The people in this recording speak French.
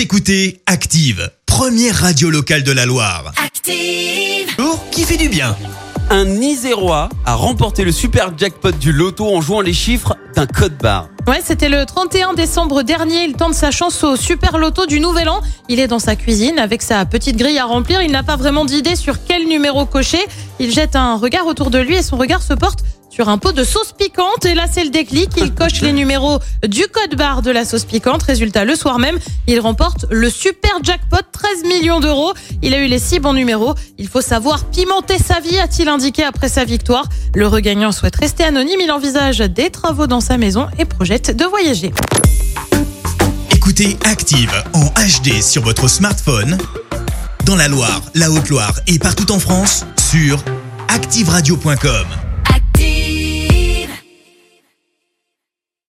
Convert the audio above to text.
Vous écoutez Active, première radio locale de la Loire. Active. Bonjour, qui fait du bien Un Isérois a remporté le super jackpot du loto en jouant les chiffres d'un code barre. Ouais, c'était le 31 décembre dernier. Il tente sa chance au super loto du Nouvel An. Il est dans sa cuisine avec sa petite grille à remplir. Il n'a pas vraiment d'idée sur quel numéro cocher. Il jette un regard autour de lui et son regard se porte sur un pot de sauce piquante. Et là, c'est le déclic. Il coche les numéros du code barre de la sauce piquante. Résultat, le soir même, il remporte le super jackpot, 13 millions d'euros. Il a eu les six bons numéros. Il faut savoir pimenter sa vie, a-t-il indiqué après sa victoire. Le regagnant souhaite rester anonyme. Il envisage des travaux dans sa maison et projette de voyager. Écoutez Active en HD sur votre smartphone, dans la Loire, la Haute-Loire et partout en France, sur activeradio.com.